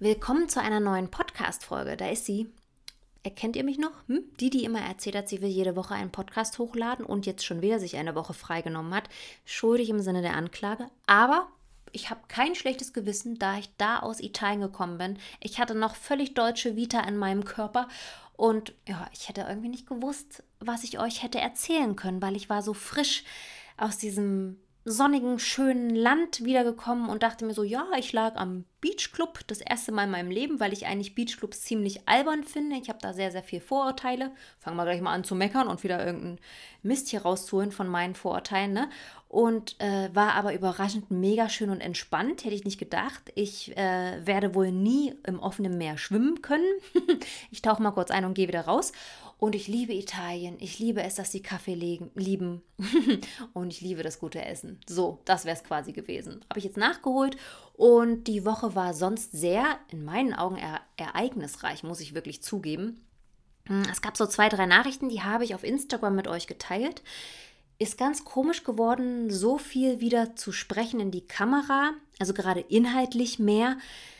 Willkommen zu einer neuen Podcast-Folge. Da ist sie. Erkennt ihr mich noch? Hm? Die, die immer erzählt hat, sie will jede Woche einen Podcast hochladen und jetzt schon wieder sich eine Woche freigenommen hat. Schuldig im Sinne der Anklage. Aber ich habe kein schlechtes Gewissen, da ich da aus Italien gekommen bin. Ich hatte noch völlig deutsche Vita in meinem Körper und ja, ich hätte irgendwie nicht gewusst, was ich euch hätte erzählen können, weil ich war so frisch aus diesem sonnigen, schönen Land wiedergekommen und dachte mir so, ja, ich lag am Beachclub das erste Mal in meinem Leben, weil ich eigentlich Beachclubs ziemlich albern finde. Ich habe da sehr, sehr viel Vorurteile. Fangen wir gleich mal an zu meckern und wieder irgendeinen Mist hier rauszuholen von meinen Vorurteilen. Ne? Und äh, war aber überraschend mega schön und entspannt. Hätte ich nicht gedacht. Ich äh, werde wohl nie im offenen Meer schwimmen können. ich tauche mal kurz ein und gehe wieder raus. Und ich liebe Italien. Ich liebe es, dass sie Kaffee lieben. und ich liebe das gute Essen. So, das wäre es quasi gewesen. Habe ich jetzt nachgeholt. Und die Woche war sonst sehr, in meinen Augen, e ereignisreich, muss ich wirklich zugeben. Hm, es gab so zwei, drei Nachrichten, die habe ich auf Instagram mit euch geteilt. Ist ganz komisch geworden, so viel wieder zu sprechen in die Kamera, also gerade inhaltlich mehr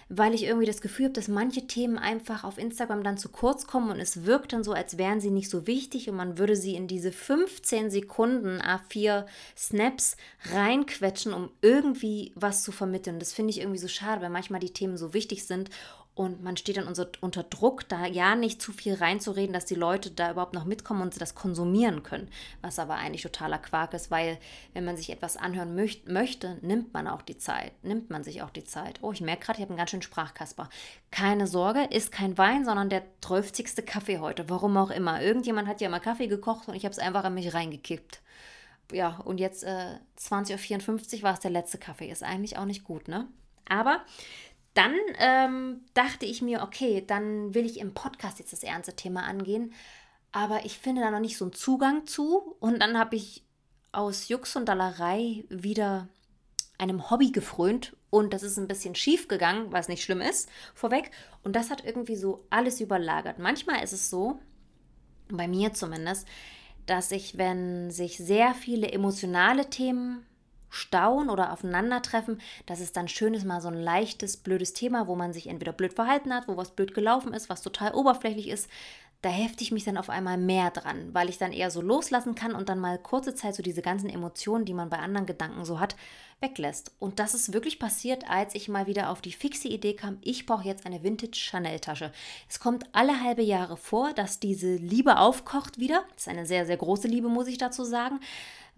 weil ich irgendwie das Gefühl habe, dass manche Themen einfach auf Instagram dann zu kurz kommen und es wirkt dann so, als wären sie nicht so wichtig und man würde sie in diese 15 Sekunden A4 Snaps reinquetschen, um irgendwie was zu vermitteln. Das finde ich irgendwie so schade, weil manchmal die Themen so wichtig sind und man steht dann unter, Druck, da ja nicht zu viel reinzureden, dass die Leute da überhaupt noch mitkommen und sie das konsumieren können. Was aber eigentlich totaler Quark ist, weil wenn man sich etwas anhören möcht, möchte, nimmt man auch die Zeit. Nimmt man sich auch die Zeit. Oh, ich merke gerade, ich habe einen ganz schönen Sprachkasper. Keine Sorge, ist kein Wein, sondern der 12. Kaffee heute. Warum auch immer. Irgendjemand hat ja mal Kaffee gekocht und ich habe es einfach an mich reingekippt. Ja, und jetzt äh, 20.54 Uhr war es der letzte Kaffee. Ist eigentlich auch nicht gut, ne? Aber dann ähm, dachte ich mir, okay, dann will ich im Podcast jetzt das ernste Thema angehen, aber ich finde da noch nicht so einen Zugang zu. Und dann habe ich aus Jux und Dallerei wieder einem Hobby gefrönt und das ist ein bisschen schief gegangen, was nicht schlimm ist, vorweg. Und das hat irgendwie so alles überlagert. Manchmal ist es so, bei mir zumindest, dass ich, wenn sich sehr viele emotionale Themen stauen oder aufeinandertreffen, dass es dann schön ist, mal so ein leichtes, blödes Thema, wo man sich entweder blöd verhalten hat, wo was blöd gelaufen ist, was total oberflächlich ist, da hefte ich mich dann auf einmal mehr dran, weil ich dann eher so loslassen kann und dann mal kurze Zeit so diese ganzen Emotionen, die man bei anderen Gedanken so hat, weglässt. Und das ist wirklich passiert, als ich mal wieder auf die fixe Idee kam, ich brauche jetzt eine Vintage Chanel Tasche. Es kommt alle halbe Jahre vor, dass diese Liebe aufkocht wieder. Das ist eine sehr, sehr große Liebe, muss ich dazu sagen,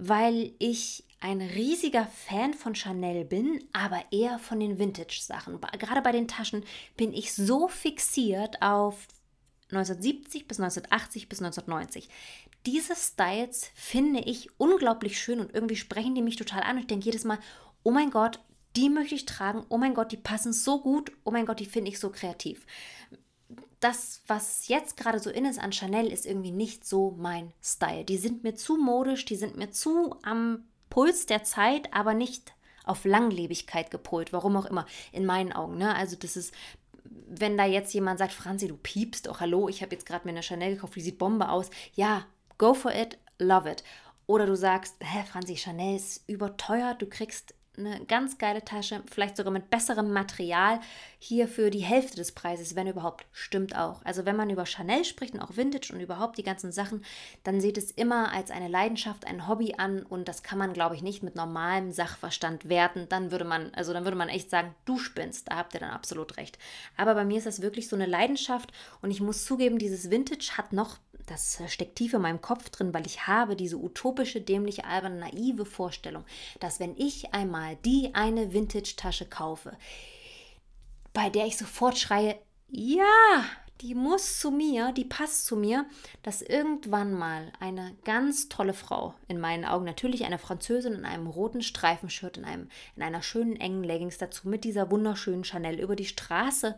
weil ich ein riesiger Fan von Chanel bin, aber eher von den Vintage-Sachen. Gerade bei den Taschen bin ich so fixiert auf 1970 bis 1980 bis 1990. Diese Styles finde ich unglaublich schön und irgendwie sprechen die mich total an. Ich denke jedes Mal, oh mein Gott, die möchte ich tragen. Oh mein Gott, die passen so gut. Oh mein Gott, die finde ich so kreativ. Das, was jetzt gerade so in ist an Chanel, ist irgendwie nicht so mein Style. Die sind mir zu modisch, die sind mir zu am Puls der Zeit, aber nicht auf Langlebigkeit gepolt, warum auch immer, in meinen Augen. Ne? Also das ist, wenn da jetzt jemand sagt, Franzi, du piepst, oh hallo, ich habe jetzt gerade mir eine Chanel gekauft, die sieht Bombe aus. Ja, go for it, love it. Oder du sagst, hä, Franzi, Chanel ist überteuert, du kriegst eine ganz geile Tasche, vielleicht sogar mit besserem Material, hier für die Hälfte des Preises, wenn überhaupt. Stimmt auch. Also wenn man über Chanel spricht und auch Vintage und überhaupt die ganzen Sachen, dann sieht es immer als eine Leidenschaft, ein Hobby an und das kann man, glaube ich, nicht mit normalem Sachverstand werten. Dann würde man, also dann würde man echt sagen, du spinnst. Da habt ihr dann absolut recht. Aber bei mir ist das wirklich so eine Leidenschaft und ich muss zugeben, dieses Vintage hat noch das steckt tief in meinem Kopf drin, weil ich habe diese utopische, dämliche, alberne, naive Vorstellung, dass wenn ich einmal die eine Vintage-Tasche kaufe, bei der ich sofort schreie, ja, die muss zu mir, die passt zu mir, dass irgendwann mal eine ganz tolle Frau, in meinen Augen natürlich eine Französin in einem roten Streifenshirt, in, einem, in einer schönen engen Leggings dazu mit dieser wunderschönen Chanel über die Straße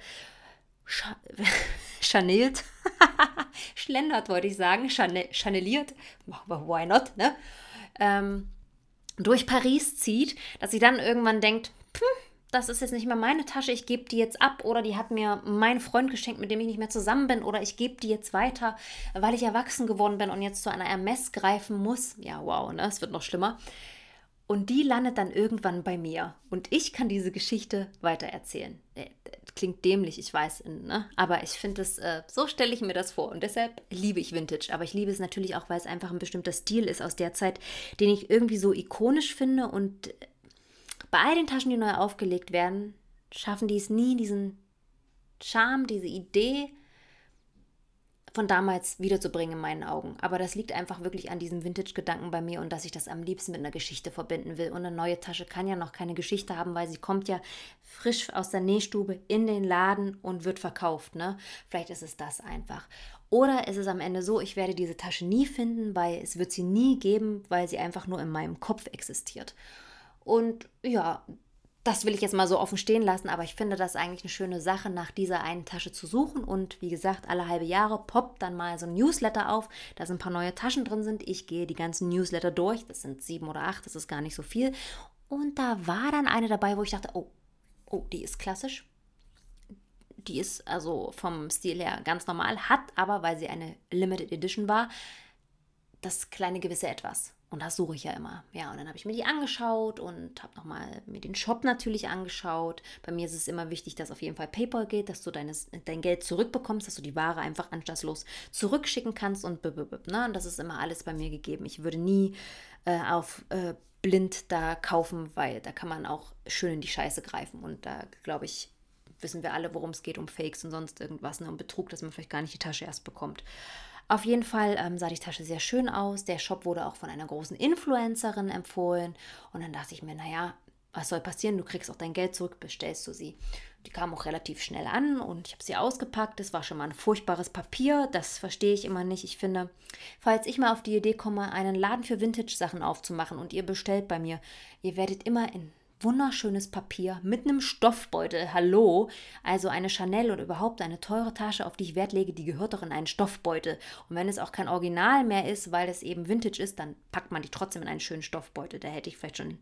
Sch chanelt, schlendert wollte ich sagen, Chanel chaneliert, why not, ne? Ähm, durch Paris zieht, dass sie dann irgendwann denkt, hm, das ist jetzt nicht mehr meine Tasche, ich gebe die jetzt ab oder die hat mir mein Freund geschenkt, mit dem ich nicht mehr zusammen bin oder ich gebe die jetzt weiter, weil ich erwachsen geworden bin und jetzt zu einer Ermess greifen muss. Ja, wow, ne? Es wird noch schlimmer. Und die landet dann irgendwann bei mir. Und ich kann diese Geschichte weitererzählen. Klingt dämlich, ich weiß, ne? aber ich finde es, äh, so stelle ich mir das vor und deshalb liebe ich Vintage. Aber ich liebe es natürlich auch, weil es einfach ein bestimmter Stil ist aus der Zeit, den ich irgendwie so ikonisch finde und bei all den Taschen, die neu aufgelegt werden, schaffen die es nie, diesen Charme, diese Idee von damals wiederzubringen in meinen Augen. Aber das liegt einfach wirklich an diesem Vintage-Gedanken bei mir und dass ich das am liebsten mit einer Geschichte verbinden will. Und eine neue Tasche kann ja noch keine Geschichte haben, weil sie kommt ja frisch aus der Nähstube in den Laden und wird verkauft. Ne? Vielleicht ist es das einfach. Oder ist es am Ende so, ich werde diese Tasche nie finden, weil es wird sie nie geben, weil sie einfach nur in meinem Kopf existiert. Und ja, das will ich jetzt mal so offen stehen lassen, aber ich finde das eigentlich eine schöne Sache, nach dieser einen Tasche zu suchen. Und wie gesagt, alle halbe Jahre poppt dann mal so ein Newsletter auf, da sind ein paar neue Taschen drin sind. Ich gehe die ganzen Newsletter durch, das sind sieben oder acht, das ist gar nicht so viel. Und da war dann eine dabei, wo ich dachte, oh, oh, die ist klassisch. Die ist also vom Stil her ganz normal, hat aber, weil sie eine Limited Edition war, das kleine gewisse Etwas. Und das suche ich ja immer. Ja, und dann habe ich mir die angeschaut und habe nochmal mir den Shop natürlich angeschaut. Bei mir ist es immer wichtig, dass auf jeden Fall PayPal geht, dass du deines, dein Geld zurückbekommst, dass du die Ware einfach anstandslos zurückschicken kannst und ne? Und das ist immer alles bei mir gegeben. Ich würde nie äh, auf äh, blind da kaufen, weil da kann man auch schön in die Scheiße greifen. Und da glaube ich, wissen wir alle, worum es geht, um Fakes und sonst irgendwas, ne? um Betrug, dass man vielleicht gar nicht die Tasche erst bekommt. Auf jeden Fall ähm, sah die Tasche sehr schön aus. Der Shop wurde auch von einer großen Influencerin empfohlen. Und dann dachte ich mir, naja, was soll passieren? Du kriegst auch dein Geld zurück, bestellst du sie. Die kam auch relativ schnell an und ich habe sie ausgepackt. Das war schon mal ein furchtbares Papier. Das verstehe ich immer nicht. Ich finde, falls ich mal auf die Idee komme, einen Laden für Vintage-Sachen aufzumachen und ihr bestellt bei mir, ihr werdet immer in wunderschönes Papier mit einem Stoffbeutel. Hallo, also eine Chanel oder überhaupt eine teure Tasche, auf die ich Wert lege, die gehört doch in einen Stoffbeutel. Und wenn es auch kein Original mehr ist, weil es eben Vintage ist, dann packt man die trotzdem in einen schönen Stoffbeutel. Da hätte ich vielleicht schon,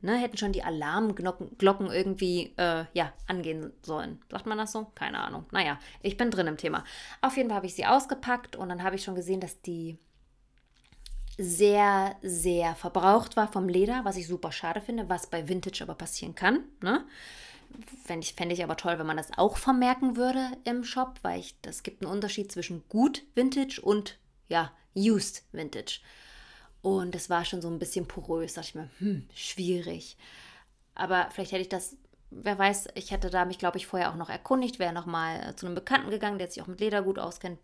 ne, hätten schon die Alarmglocken irgendwie, äh, ja, angehen sollen. Sagt man das so? Keine Ahnung. Naja, ich bin drin im Thema. Auf jeden Fall habe ich sie ausgepackt und dann habe ich schon gesehen, dass die sehr, sehr verbraucht war vom Leder, was ich super schade finde, was bei Vintage aber passieren kann. Ne? Fände ich, fänd ich aber toll, wenn man das auch vermerken würde im Shop, weil ich, das gibt einen Unterschied zwischen gut Vintage und ja, used Vintage. Und das war schon so ein bisschen porös, dachte ich mir, hm, schwierig. Aber vielleicht hätte ich das, wer weiß, ich hätte da mich, glaube ich, vorher auch noch erkundigt, wäre nochmal zu einem Bekannten gegangen, der sich auch mit Leder gut auskennt.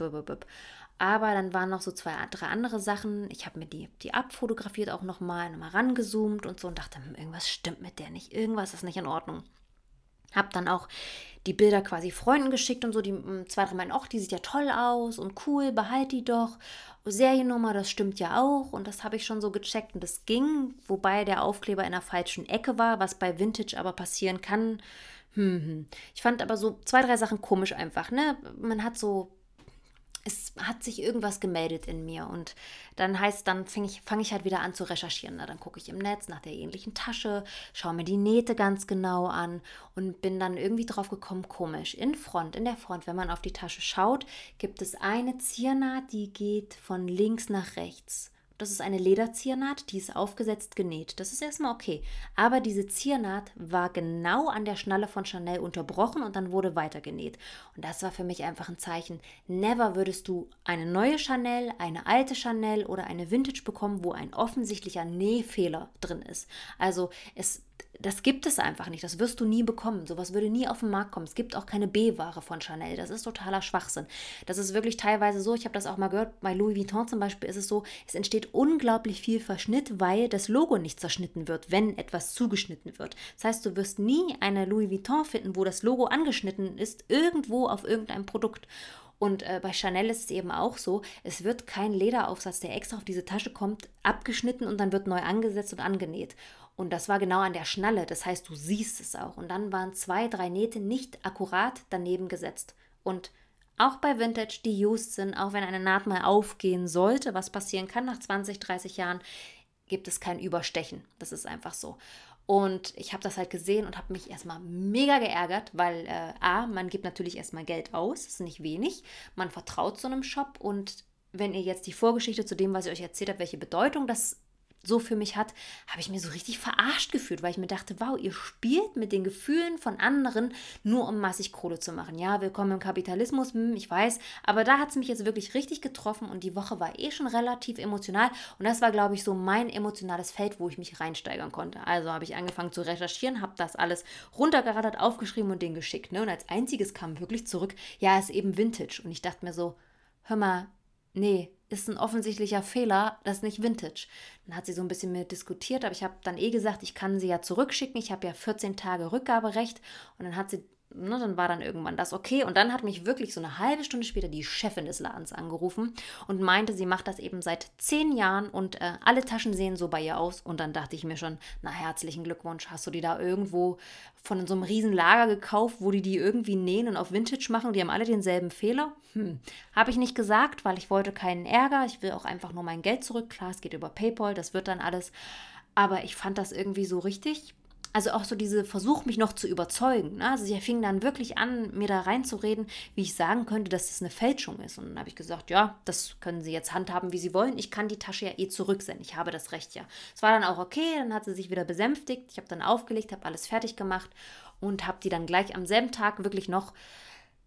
Aber dann waren noch so zwei, drei andere Sachen. Ich habe mir die, die abfotografiert auch nochmal, nochmal rangezoomt und so und dachte, hm, irgendwas stimmt mit der nicht, irgendwas ist nicht in Ordnung. Hab dann auch die Bilder quasi Freunden geschickt und so, die hm, zwei, drei meinen, ach, die sieht ja toll aus und cool, behalt die doch. Seriennummer, das stimmt ja auch und das habe ich schon so gecheckt und das ging, wobei der Aufkleber in der falschen Ecke war, was bei Vintage aber passieren kann. Hm, hm. Ich fand aber so zwei, drei Sachen komisch einfach, ne? Man hat so es hat sich irgendwas gemeldet in mir und dann heißt, dann fange ich, fang ich halt wieder an zu recherchieren. Na, dann gucke ich im Netz nach der ähnlichen Tasche, schaue mir die Nähte ganz genau an und bin dann irgendwie drauf gekommen, komisch. In Front, in der Front, wenn man auf die Tasche schaut, gibt es eine Ziernaht, die geht von links nach rechts. Das ist eine Lederziernaht, die ist aufgesetzt genäht. Das ist erstmal okay. Aber diese Ziernaht war genau an der Schnalle von Chanel unterbrochen und dann wurde weiter genäht. Und das war für mich einfach ein Zeichen. Never würdest du eine neue Chanel, eine alte Chanel oder eine Vintage bekommen, wo ein offensichtlicher Nähfehler drin ist. Also es das gibt es einfach nicht. Das wirst du nie bekommen. Sowas würde nie auf den Markt kommen. Es gibt auch keine B-Ware von Chanel. Das ist totaler Schwachsinn. Das ist wirklich teilweise so. Ich habe das auch mal gehört. Bei Louis Vuitton zum Beispiel ist es so, es entsteht unglaublich viel Verschnitt, weil das Logo nicht zerschnitten wird, wenn etwas zugeschnitten wird. Das heißt, du wirst nie eine Louis Vuitton finden, wo das Logo angeschnitten ist, irgendwo auf irgendeinem Produkt. Und äh, bei Chanel ist es eben auch so, es wird kein Lederaufsatz, der extra auf diese Tasche kommt, abgeschnitten und dann wird neu angesetzt und angenäht. Und das war genau an der Schnalle, das heißt, du siehst es auch. Und dann waren zwei, drei Nähte nicht akkurat daneben gesetzt. Und auch bei Vintage, die used sind, auch wenn eine Naht mal aufgehen sollte, was passieren kann nach 20, 30 Jahren, gibt es kein Überstechen. Das ist einfach so. Und ich habe das halt gesehen und habe mich erstmal mega geärgert, weil äh, A, man gibt natürlich erstmal Geld aus, ist nicht wenig. Man vertraut so einem Shop und wenn ihr jetzt die Vorgeschichte zu dem, was ich euch erzählt habe, welche Bedeutung das so für mich hat, habe ich mir so richtig verarscht gefühlt, weil ich mir dachte, wow, ihr spielt mit den Gefühlen von anderen, nur um massig Kohle zu machen. Ja, willkommen im Kapitalismus, hm, ich weiß, aber da hat es mich jetzt wirklich richtig getroffen und die Woche war eh schon relativ emotional und das war, glaube ich, so mein emotionales Feld, wo ich mich reinsteigern konnte. Also habe ich angefangen zu recherchieren, habe das alles runtergerattert, aufgeschrieben und den geschickt. Ne? Und als einziges kam wirklich zurück, ja, ist eben Vintage. Und ich dachte mir so, hör mal, nee, ist ein offensichtlicher Fehler, das ist nicht Vintage. Dann hat sie so ein bisschen mit diskutiert, aber ich habe dann eh gesagt, ich kann sie ja zurückschicken. Ich habe ja 14 Tage Rückgaberecht. Und dann hat sie ne, dann war dann irgendwann das okay. Und dann hat mich wirklich so eine halbe Stunde später die Chefin des Ladens angerufen und meinte, sie macht das eben seit zehn Jahren und äh, alle Taschen sehen so bei ihr aus. Und dann dachte ich mir schon, na herzlichen Glückwunsch, hast du die da irgendwo von so einem riesen Lager gekauft, wo die die irgendwie nähen und auf Vintage machen und die haben alle denselben Fehler? Hm, habe ich nicht gesagt, weil ich wollte keinen Ärger. Ich will auch einfach nur mein Geld zurück. Klar, es geht über PayPal, das wird dann alles. Aber ich fand das irgendwie so richtig also auch so diese Versuch, mich noch zu überzeugen. Ne? Also sie fing dann wirklich an, mir da reinzureden, wie ich sagen könnte, dass das eine Fälschung ist. Und dann habe ich gesagt, ja, das können Sie jetzt handhaben, wie Sie wollen. Ich kann die Tasche ja eh zurücksenden. Ich habe das Recht ja. Es war dann auch okay, dann hat sie sich wieder besänftigt. Ich habe dann aufgelegt, habe alles fertig gemacht und habe die dann gleich am selben Tag wirklich noch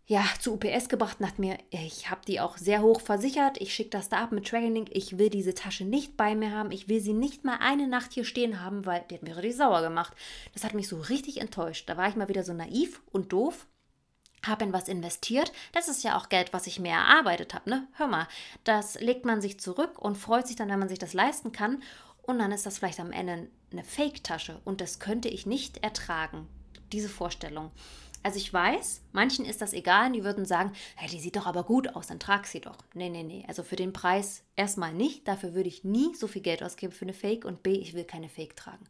ja, zu UPS gebracht und dachte mir, ich habe die auch sehr hoch versichert. Ich schicke das da ab mit Tracking. Ich will diese Tasche nicht bei mir haben. Ich will sie nicht mal eine Nacht hier stehen haben, weil die hat mir richtig sauer gemacht. Das hat mich so richtig enttäuscht. Da war ich mal wieder so naiv und doof. Habe in was investiert. Das ist ja auch Geld, was ich mir erarbeitet habe. Ne? Hör mal, das legt man sich zurück und freut sich dann, wenn man sich das leisten kann. Und dann ist das vielleicht am Ende eine Fake-Tasche. Und das könnte ich nicht ertragen. Diese Vorstellung. Also ich weiß, manchen ist das egal, die würden sagen, hey, die sieht doch aber gut aus, dann trag sie doch. Nee, nee, nee. Also für den Preis erstmal nicht. Dafür würde ich nie so viel Geld ausgeben für eine Fake und B, ich will keine Fake tragen.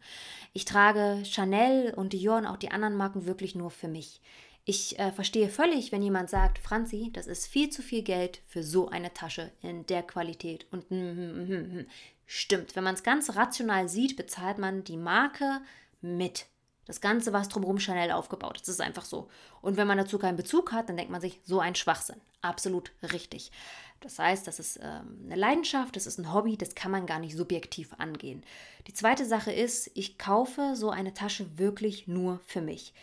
Ich trage Chanel und Dior und auch die anderen Marken wirklich nur für mich. Ich äh, verstehe völlig, wenn jemand sagt, Franzi, das ist viel zu viel Geld für so eine Tasche in der Qualität. Und mm, mm, mm, stimmt, wenn man es ganz rational sieht, bezahlt man die Marke mit. Das Ganze, was drumherum Chanel aufgebaut ist. Ist einfach so. Und wenn man dazu keinen Bezug hat, dann denkt man sich, so ein Schwachsinn. Absolut richtig. Das heißt, das ist ähm, eine Leidenschaft, das ist ein Hobby, das kann man gar nicht subjektiv angehen. Die zweite Sache ist, ich kaufe so eine Tasche wirklich nur für mich.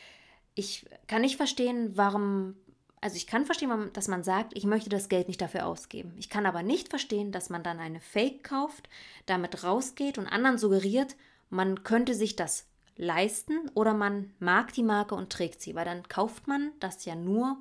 Ich kann nicht verstehen, warum also ich kann verstehen, dass man sagt, ich möchte das Geld nicht dafür ausgeben. Ich kann aber nicht verstehen, dass man dann eine Fake kauft, damit rausgeht und anderen suggeriert, man könnte sich das leisten oder man mag die Marke und trägt sie, weil dann kauft man das ja nur,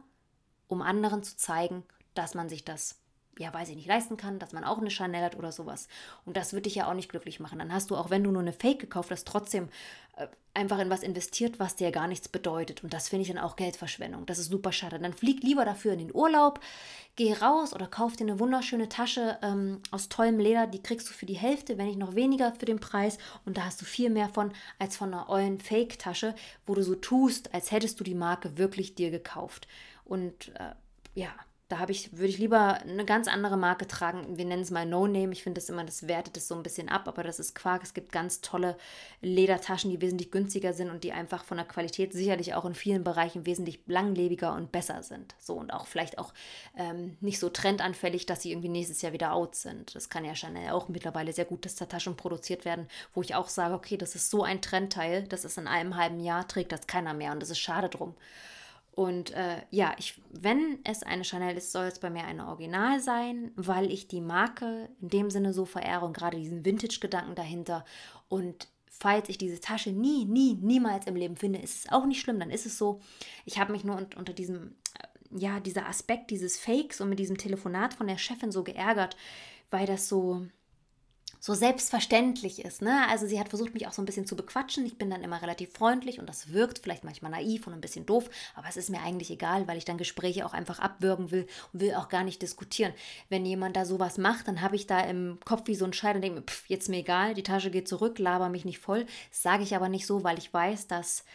um anderen zu zeigen, dass man sich das ja, weiß ich nicht, leisten kann, dass man auch eine Chanel hat oder sowas. Und das würde dich ja auch nicht glücklich machen. Dann hast du, auch wenn du nur eine Fake gekauft hast, trotzdem äh, einfach in was investiert, was dir gar nichts bedeutet. Und das finde ich dann auch Geldverschwendung. Das ist super schade. Dann flieg lieber dafür in den Urlaub, geh raus oder kauf dir eine wunderschöne Tasche ähm, aus tollem Leder. Die kriegst du für die Hälfte, wenn nicht noch weniger für den Preis. Und da hast du viel mehr von als von einer ollen Fake-Tasche, wo du so tust, als hättest du die Marke wirklich dir gekauft. Und äh, ja, da habe ich, würde ich lieber eine ganz andere Marke tragen. Wir nennen es mal No Name. Ich finde das immer, das wertet es so ein bisschen ab, aber das ist Quark. Es gibt ganz tolle Ledertaschen, die wesentlich günstiger sind und die einfach von der Qualität sicherlich auch in vielen Bereichen wesentlich langlebiger und besser sind. So und auch vielleicht auch ähm, nicht so trendanfällig, dass sie irgendwie nächstes Jahr wieder out sind. Das kann ja Chanel auch mittlerweile sehr gut, dass da Taschen produziert werden, wo ich auch sage, okay, das ist so ein Trendteil, das ist in einem halben Jahr, trägt das keiner mehr und das ist schade drum. Und äh, ja, ich, wenn es eine Chanel ist, soll es bei mir eine Original sein, weil ich die Marke in dem Sinne so verehre und gerade diesen Vintage-Gedanken dahinter. Und falls ich diese Tasche nie, nie, niemals im Leben finde, ist es auch nicht schlimm, dann ist es so. Ich habe mich nur unter diesem, äh, ja, dieser Aspekt dieses Fakes und mit diesem Telefonat von der Chefin so geärgert, weil das so, so selbstverständlich ist. Ne? Also sie hat versucht, mich auch so ein bisschen zu bequatschen. Ich bin dann immer relativ freundlich und das wirkt vielleicht manchmal naiv und ein bisschen doof, aber es ist mir eigentlich egal, weil ich dann Gespräche auch einfach abwürgen will und will auch gar nicht diskutieren. Wenn jemand da sowas macht, dann habe ich da im Kopf wie so ein Scheid und denke mir, pff, jetzt mir egal, die Tasche geht zurück, laber mich nicht voll. Das sage ich aber nicht so, weil ich weiß, dass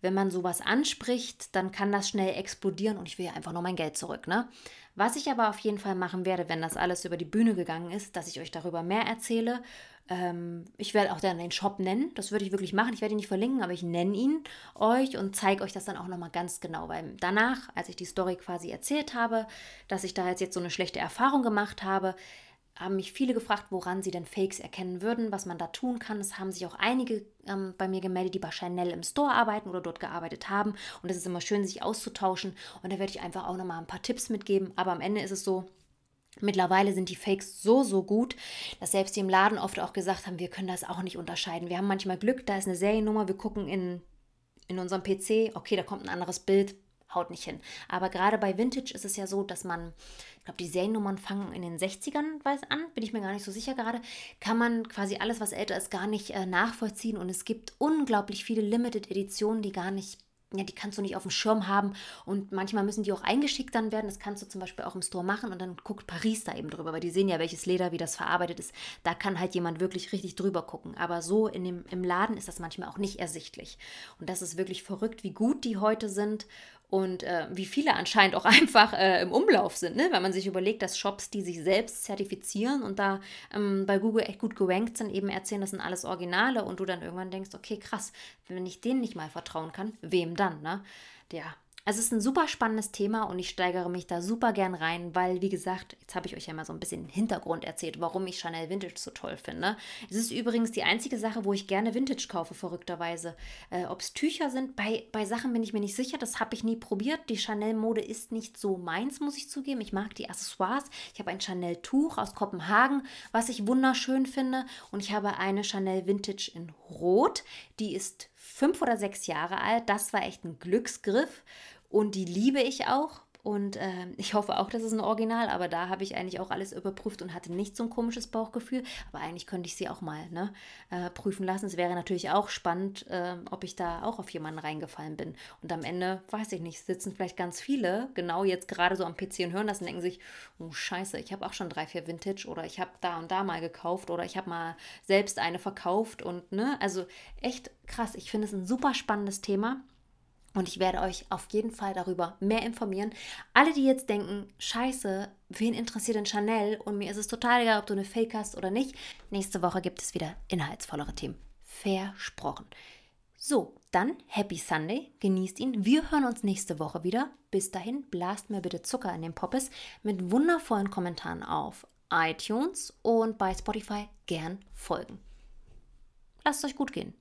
wenn man sowas anspricht, dann kann das schnell explodieren und ich will ja einfach nur mein Geld zurück. Ne? Was ich aber auf jeden Fall machen werde, wenn das alles über die Bühne gegangen ist, dass ich euch darüber mehr erzähle. Ähm, ich werde auch dann den Shop nennen. Das würde ich wirklich machen. Ich werde ihn nicht verlinken, aber ich nenne ihn euch und zeige euch das dann auch nochmal ganz genau. Weil danach, als ich die Story quasi erzählt habe, dass ich da jetzt, jetzt so eine schlechte Erfahrung gemacht habe, haben mich viele gefragt, woran sie denn Fakes erkennen würden, was man da tun kann. Es haben sich auch einige ähm, bei mir gemeldet, die bei Chanel im Store arbeiten oder dort gearbeitet haben. Und es ist immer schön, sich auszutauschen. Und da werde ich einfach auch nochmal ein paar Tipps mitgeben. Aber am Ende ist es so, Mittlerweile sind die Fakes so, so gut, dass selbst die im Laden oft auch gesagt haben, wir können das auch nicht unterscheiden. Wir haben manchmal Glück, da ist eine Seriennummer, wir gucken in, in unserem PC, okay, da kommt ein anderes Bild, haut nicht hin. Aber gerade bei Vintage ist es ja so, dass man, ich glaube, die Seriennummern fangen in den 60ern weiß an, bin ich mir gar nicht so sicher gerade, kann man quasi alles, was älter ist, gar nicht äh, nachvollziehen. Und es gibt unglaublich viele Limited Editionen, die gar nicht ja, die kannst du nicht auf dem Schirm haben und manchmal müssen die auch eingeschickt dann werden. Das kannst du zum Beispiel auch im Store machen und dann guckt Paris da eben drüber, weil die sehen ja, welches Leder, wie das verarbeitet ist. Da kann halt jemand wirklich richtig drüber gucken. Aber so in dem, im Laden ist das manchmal auch nicht ersichtlich. Und das ist wirklich verrückt, wie gut die heute sind und äh, wie viele anscheinend auch einfach äh, im Umlauf sind, ne? wenn man sich überlegt, dass Shops, die sich selbst zertifizieren und da ähm, bei Google echt gut gerankt sind, eben erzählen, das sind alles Originale und du dann irgendwann denkst, okay, krass, wenn ich denen nicht mal vertrauen kann, wem dann? Ne? Ja, also es ist ein super spannendes Thema und ich steigere mich da super gern rein, weil, wie gesagt, jetzt habe ich euch ja mal so ein bisschen Hintergrund erzählt, warum ich Chanel Vintage so toll finde. Es ist übrigens die einzige Sache, wo ich gerne Vintage kaufe, verrückterweise. Äh, Ob es Tücher sind, bei, bei Sachen bin ich mir nicht sicher, das habe ich nie probiert. Die Chanel-Mode ist nicht so meins, muss ich zugeben. Ich mag die Accessoires. Ich habe ein Chanel-Tuch aus Kopenhagen, was ich wunderschön finde. Und ich habe eine Chanel Vintage in Rot. Die ist fünf oder sechs Jahre alt. Das war echt ein Glücksgriff und die liebe ich auch. Und äh, ich hoffe auch, dass es ein Original, aber da habe ich eigentlich auch alles überprüft und hatte nicht so ein komisches Bauchgefühl. Aber eigentlich könnte ich sie auch mal ne, äh, prüfen lassen. Es wäre natürlich auch spannend, äh, ob ich da auch auf jemanden reingefallen bin. Und am Ende, weiß ich nicht, sitzen vielleicht ganz viele genau jetzt gerade so am PC und hören das und denken sich, oh scheiße, ich habe auch schon drei, vier Vintage oder ich habe da und da mal gekauft oder ich habe mal selbst eine verkauft und ne, also echt krass. Ich finde es ein super spannendes Thema. Und ich werde euch auf jeden Fall darüber mehr informieren. Alle, die jetzt denken, scheiße, wen interessiert denn Chanel? Und mir ist es total egal, ob du eine Fake hast oder nicht. Nächste Woche gibt es wieder inhaltsvollere Themen. Versprochen. So, dann Happy Sunday, genießt ihn. Wir hören uns nächste Woche wieder. Bis dahin, blast mir bitte Zucker in den Poppes mit wundervollen Kommentaren auf iTunes und bei Spotify gern folgen. Lasst es euch gut gehen.